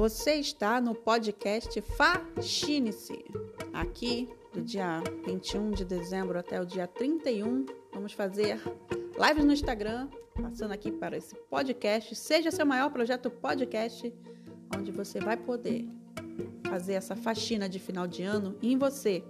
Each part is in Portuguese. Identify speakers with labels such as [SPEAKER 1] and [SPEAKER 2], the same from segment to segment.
[SPEAKER 1] Você está no podcast Faxine-se. Aqui, do dia 21 de dezembro até o dia 31, vamos fazer lives no Instagram, passando aqui para esse podcast. Seja seu maior projeto podcast, onde você vai poder fazer essa faxina de final de ano em você,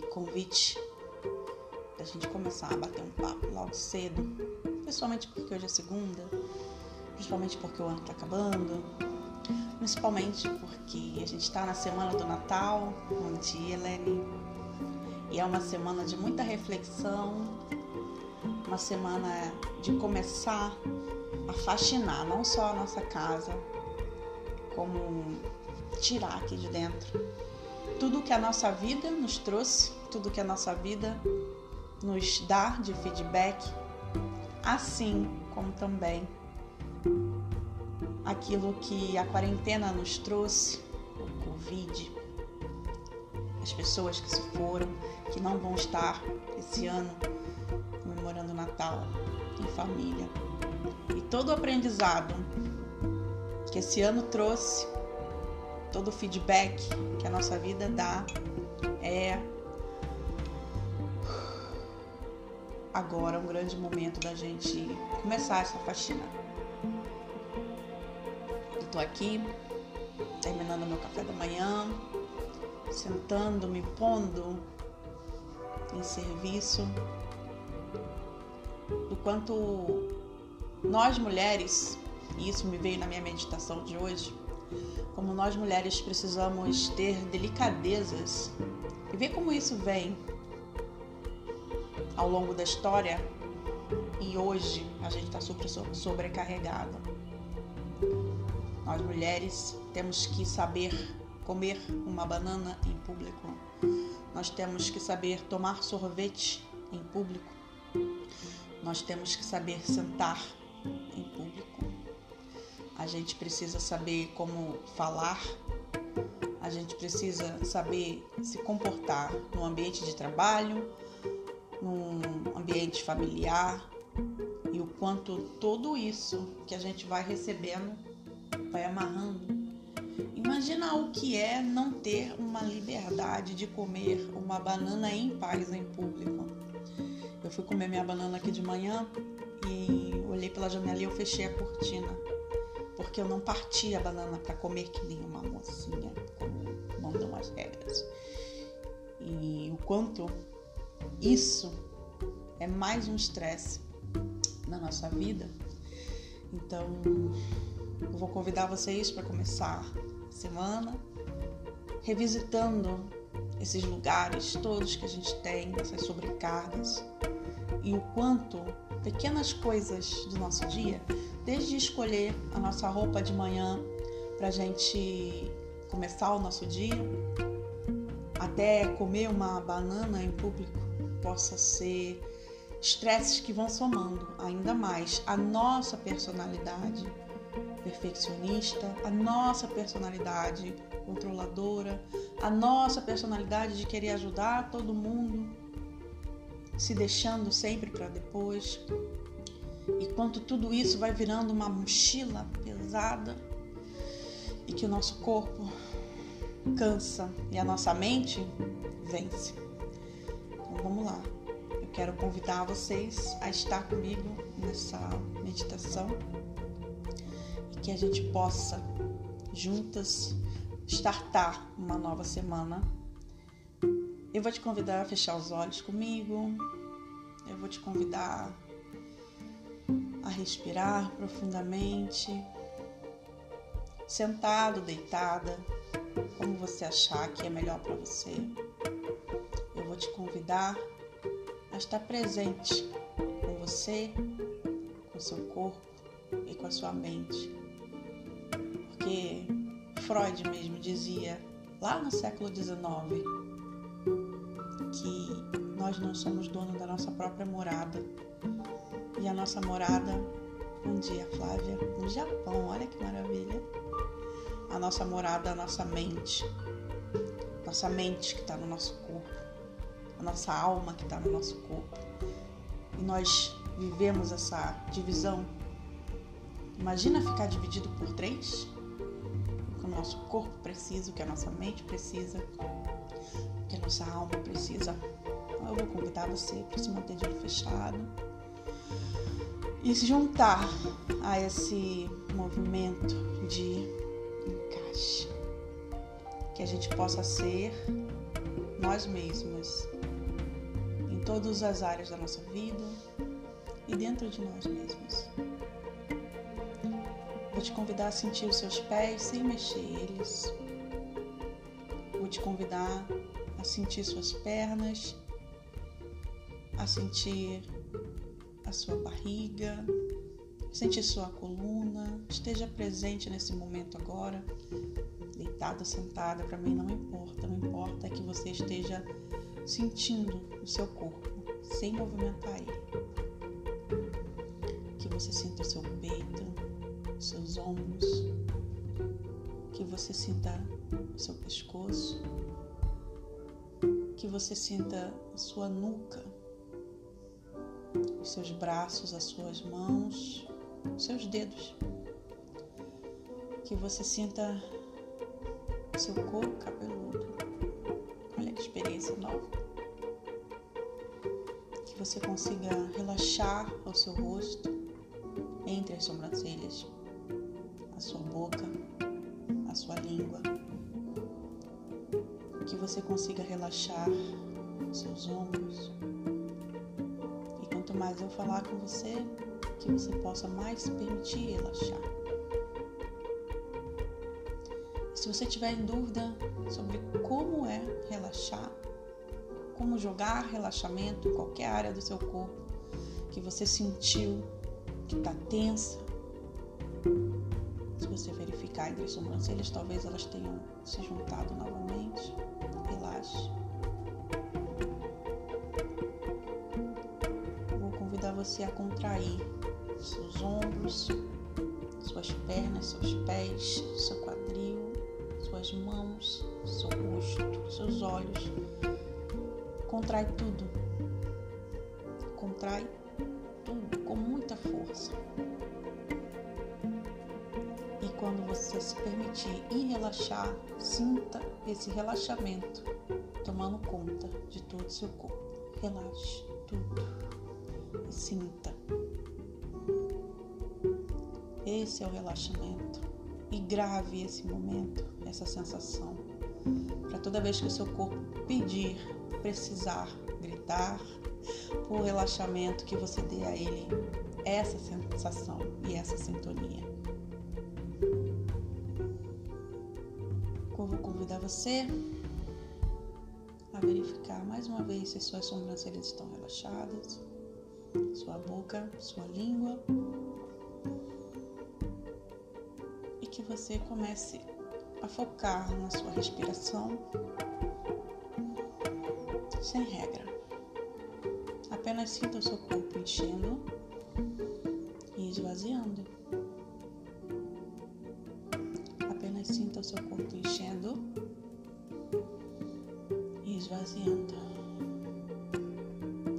[SPEAKER 1] Convite da gente começar a bater um papo logo cedo, principalmente porque hoje é segunda, principalmente porque o ano está acabando, principalmente porque a gente está na semana do Natal. Bom dia, Helene. E é uma semana de muita reflexão, uma semana de começar a faxinar não só a nossa casa, como tirar aqui de dentro tudo que a nossa vida nos trouxe, tudo que a nossa vida nos dá de feedback, assim como também aquilo que a quarentena nos trouxe, o Covid, as pessoas que se foram, que não vão estar esse ano comemorando Natal em família. E todo o aprendizado que esse ano trouxe, todo o feedback que a nossa vida dá é agora um grande momento da gente começar essa faxina. Eu tô aqui terminando meu café da manhã, sentando, me pondo em serviço do quanto nós mulheres, e isso me veio na minha meditação de hoje, como nós mulheres precisamos ter delicadezas e ver como isso vem ao longo da história e hoje a gente está sobrecarregada. Nós mulheres temos que saber comer uma banana em público. Nós temos que saber tomar sorvete em público. Nós temos que saber sentar em. A gente precisa saber como falar, a gente precisa saber se comportar no ambiente de trabalho, num ambiente familiar e o quanto tudo isso que a gente vai recebendo vai amarrando. Imagina o que é não ter uma liberdade de comer uma banana em paz em público. Eu fui comer minha banana aqui de manhã e olhei pela janela e eu fechei a cortina. Porque eu não parti a banana para comer que nem uma mocinha, como mandam as regras. E o quanto isso é mais um estresse na nossa vida. Então, eu vou convidar vocês para começar a semana revisitando esses lugares todos que a gente tem, essas sobrecargas e o quanto pequenas coisas do nosso dia, desde escolher a nossa roupa de manhã para a gente começar o nosso dia, até comer uma banana em público, possa ser estresses que vão somando ainda mais. A nossa personalidade perfeccionista, a nossa personalidade controladora, a nossa personalidade de querer ajudar todo mundo se deixando sempre para depois. E quanto tudo isso vai virando uma mochila pesada e que o nosso corpo cansa e a nossa mente vence. Então vamos lá. Eu quero convidar vocês a estar comigo nessa meditação e que a gente possa juntas startar uma nova semana eu vou te convidar a fechar os olhos comigo. Eu vou te convidar a respirar profundamente, sentado, deitada, como você achar que é melhor para você. Eu vou te convidar a estar presente com você, com seu corpo e com a sua mente. Porque Freud mesmo dizia lá no século XIX nós não somos dono da nossa própria morada. E a nossa morada, um dia, Flávia, no Japão, olha que maravilha. A nossa morada, a nossa mente. Nossa mente que está no nosso corpo. A nossa alma que está no nosso corpo. E nós vivemos essa divisão. Imagina ficar dividido por três? O que o nosso corpo precisa, o que a nossa mente precisa, que a nossa alma precisa. Eu vou convidar você para se manter de olho fechado e se juntar a esse movimento de encaixe. Que a gente possa ser nós mesmos em todas as áreas da nossa vida e dentro de nós mesmos. Vou te convidar a sentir os seus pés sem mexer eles. Vou te convidar a sentir suas pernas, a sentir a sua barriga, sentir sua coluna. Esteja presente nesse momento agora, deitada, sentada, para mim não importa. Não importa que você esteja sentindo o seu corpo, sem movimentar ele. Que você sinta o seu peito, os seus ombros, que você sinta o seu pescoço, que você sinta a sua nuca, os seus braços, as suas mãos, os seus dedos. Que você sinta o seu corpo cabeludo. Olha que experiência nova. Que você consiga relaxar o seu rosto entre as sobrancelhas, a sua boca, a sua língua. Que você consiga relaxar seus ombros, quanto mais eu falar com você, que você possa mais se permitir relaxar. Se você tiver em dúvida sobre como é relaxar, como jogar relaxamento em qualquer área do seu corpo que você sentiu que está tensa, se você verificar entre as sobrancelhas, talvez elas tenham se juntado novamente. Relaxe. você a contrair seus ombros, suas pernas, seus pés, seu quadril, suas mãos, seu rosto, seus olhos. Contrai tudo. Contrai tudo com muita força. E quando você se permitir ir relaxar, sinta esse relaxamento tomando conta de todo o seu corpo. Relaxe tudo sinta. Esse é o relaxamento. E grave esse momento, essa sensação. Para toda vez que o seu corpo pedir, precisar, gritar, por relaxamento, que você dê a ele essa sensação e essa sintonia. Eu vou convidar você verificar mais uma vez se suas sobrancelhas estão relaxadas sua boca, sua língua. E que você comece a focar na sua respiração sem regra. Apenas sinta o seu corpo enchendo e esvaziando. Apenas sinta o seu corpo enchendo esvaziando.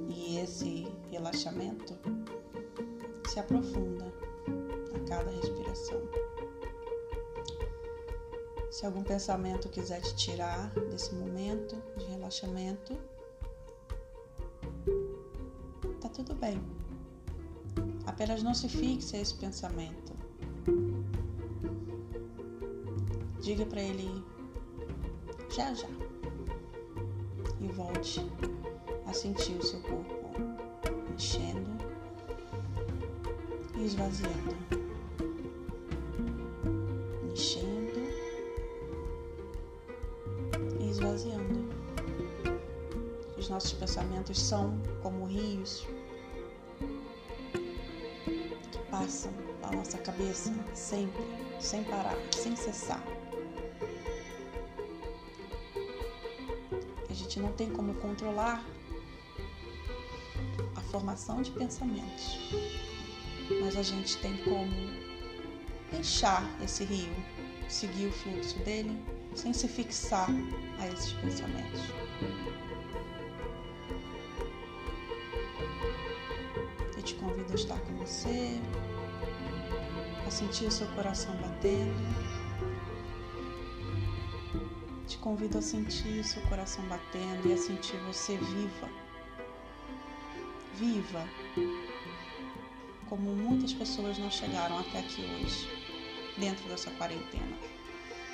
[SPEAKER 1] E esse relaxamento se aprofunda a cada respiração. Se algum pensamento quiser te tirar desse momento de relaxamento, tá tudo bem. Apenas não se fixe a esse pensamento. Diga para ele já já volte a sentir o seu corpo enchendo e esvaziando. Enchendo e esvaziando. Os nossos pensamentos são como rios que passam pela nossa cabeça sempre, sem parar, sem cessar. Gente não tem como controlar transformação de pensamentos. Mas a gente tem como deixar esse rio, seguir o fluxo dele, sem se fixar a esses pensamentos. Eu te convido a estar com você, a sentir o seu coração batendo. Te convido a sentir o seu coração batendo e a sentir você viva. Viva como muitas pessoas não chegaram até aqui hoje, dentro dessa quarentena,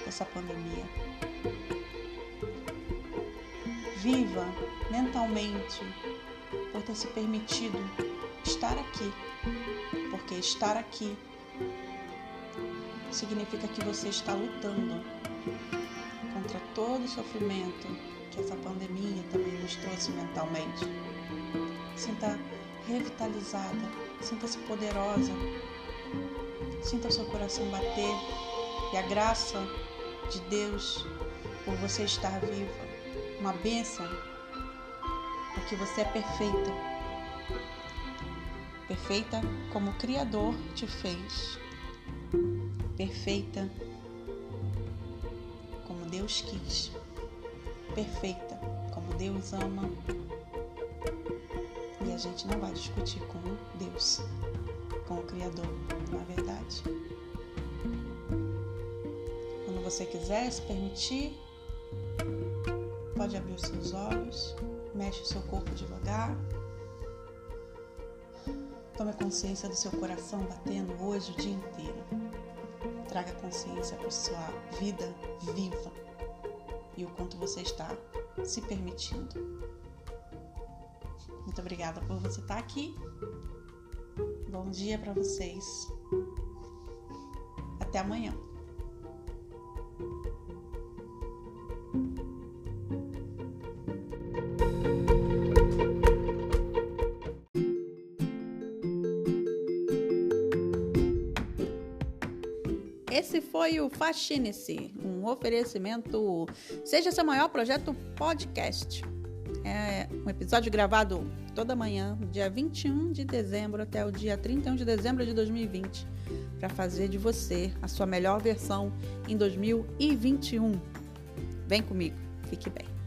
[SPEAKER 1] dessa pandemia. Viva mentalmente por ter se permitido estar aqui, porque estar aqui significa que você está lutando contra todo o sofrimento que essa pandemia também nos trouxe mentalmente. Sinta revitalizada Sinta-se poderosa. Sinta seu coração bater e a graça de Deus por você estar viva. Uma bênção, porque você é perfeita. Perfeita como o Criador te fez. Perfeita Deus quis. Perfeita como Deus ama e a gente não vai discutir com Deus, com o Criador, não é verdade? Quando você quiser se permitir, pode abrir os seus olhos, mexe o seu corpo devagar. Tome consciência do seu coração batendo hoje o dia inteiro. Traga consciência para sua vida viva e o quanto você está se permitindo. Muito obrigada por você estar aqui. Bom dia para vocês. Até amanhã. Foi o Fascine-se, um oferecimento Seja Seu Maior Projeto Podcast. É um episódio gravado toda manhã, dia 21 de dezembro até o dia 31 de dezembro de 2020, para fazer de você a sua melhor versão em 2021. Vem comigo, fique bem.